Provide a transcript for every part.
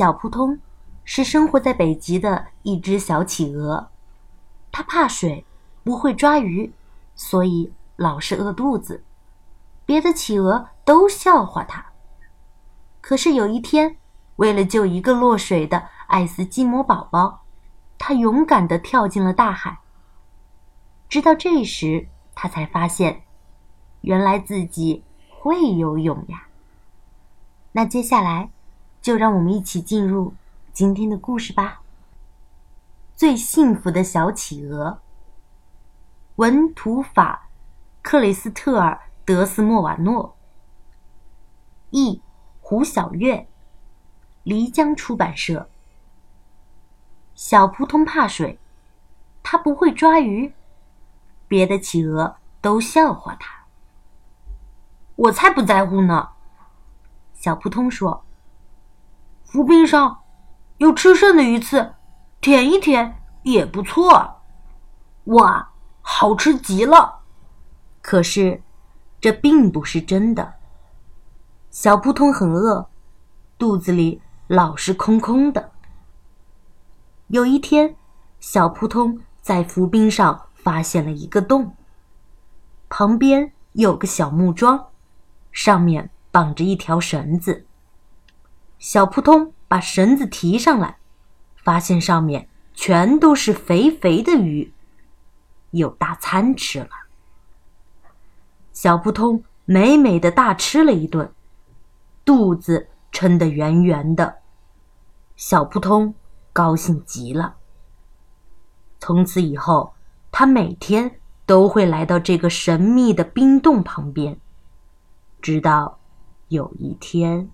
小扑通是生活在北极的一只小企鹅，它怕水，不会抓鱼，所以老是饿肚子。别的企鹅都笑话它。可是有一天，为了救一个落水的爱斯基摩宝宝，它勇敢地跳进了大海。直到这时，它才发现，原来自己会游泳呀。那接下来。就让我们一起进入今天的故事吧。最幸福的小企鹅。文图法，克雷斯特尔·德斯莫瓦诺。译，胡小月。漓江出版社。小扑通怕水，他不会抓鱼，别的企鹅都笑话他。我才不在乎呢，小扑通说。浮冰上有吃剩的鱼刺，舔一舔也不错。哇，好吃极了！可是，这并不是真的。小扑通很饿，肚子里老是空空的。有一天，小扑通在浮冰上发现了一个洞，旁边有个小木桩，上面绑着一条绳子。小扑通把绳子提上来，发现上面全都是肥肥的鱼，有大餐吃了。小扑通美美的大吃了一顿，肚子撑得圆圆的。小扑通高兴极了。从此以后，他每天都会来到这个神秘的冰洞旁边，直到有一天。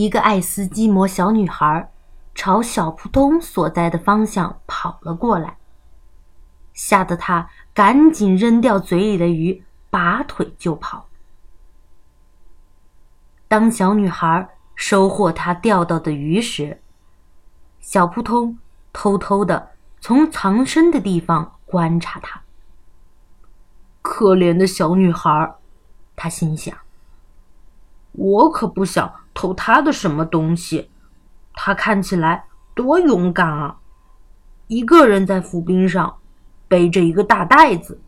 一个爱斯基摩小女孩朝小扑通所在的方向跑了过来，吓得他赶紧扔掉嘴里的鱼，拔腿就跑。当小女孩收获她钓到的鱼时，小扑通偷偷的从藏身的地方观察她。可怜的小女孩，他心想。我可不想偷他的什么东西，他看起来多勇敢啊！一个人在浮冰上，背着一个大袋子。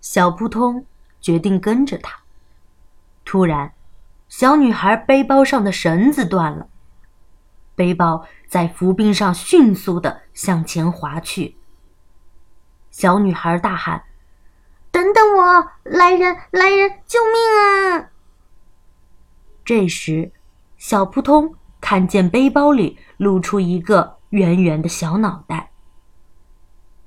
小扑通决定跟着他。突然，小女孩背包上的绳子断了，背包在浮冰上迅速的向前滑去。小女孩大喊：“等等我！来人，来人，救命啊！”这时，小扑通看见背包里露出一个圆圆的小脑袋。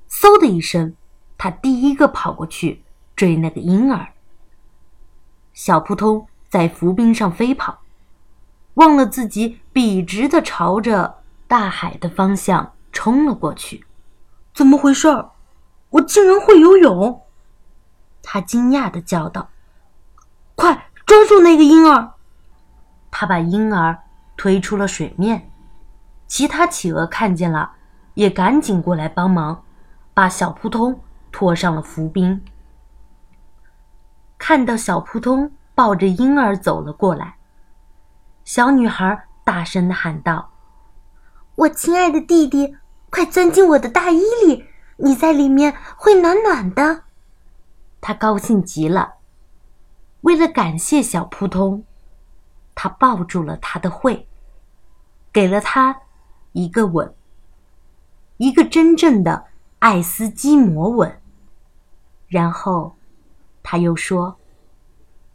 嗖的一声，他第一个跑过去追那个婴儿。小扑通在浮冰上飞跑，忘了自己笔直的朝着大海的方向冲了过去。怎么回事？我竟然会游泳！他惊讶的叫道：“快抓住那个婴儿！”他把婴儿推出了水面，其他企鹅看见了，也赶紧过来帮忙，把小扑通拖上了浮冰。看到小扑通抱着婴儿走了过来，小女孩大声的喊道：“我亲爱的弟弟，快钻进我的大衣里，你在里面会暖暖的。”她高兴极了，为了感谢小扑通。他抱住了他的喙，给了他一个吻，一个真正的爱斯基摩吻。然后，他又说：“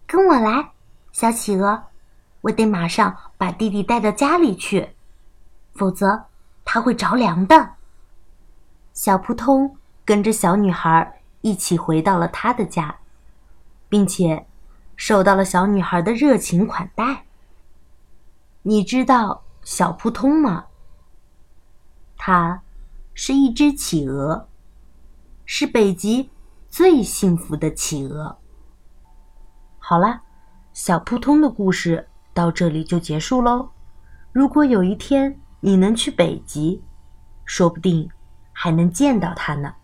跟我来，小企鹅，我得马上把弟弟带到家里去，否则他会着凉的。”小扑通跟着小女孩一起回到了他的家，并且受到了小女孩的热情款待。你知道小扑通吗？它是一只企鹅，是北极最幸福的企鹅。好啦，小扑通的故事到这里就结束喽。如果有一天你能去北极，说不定还能见到它呢。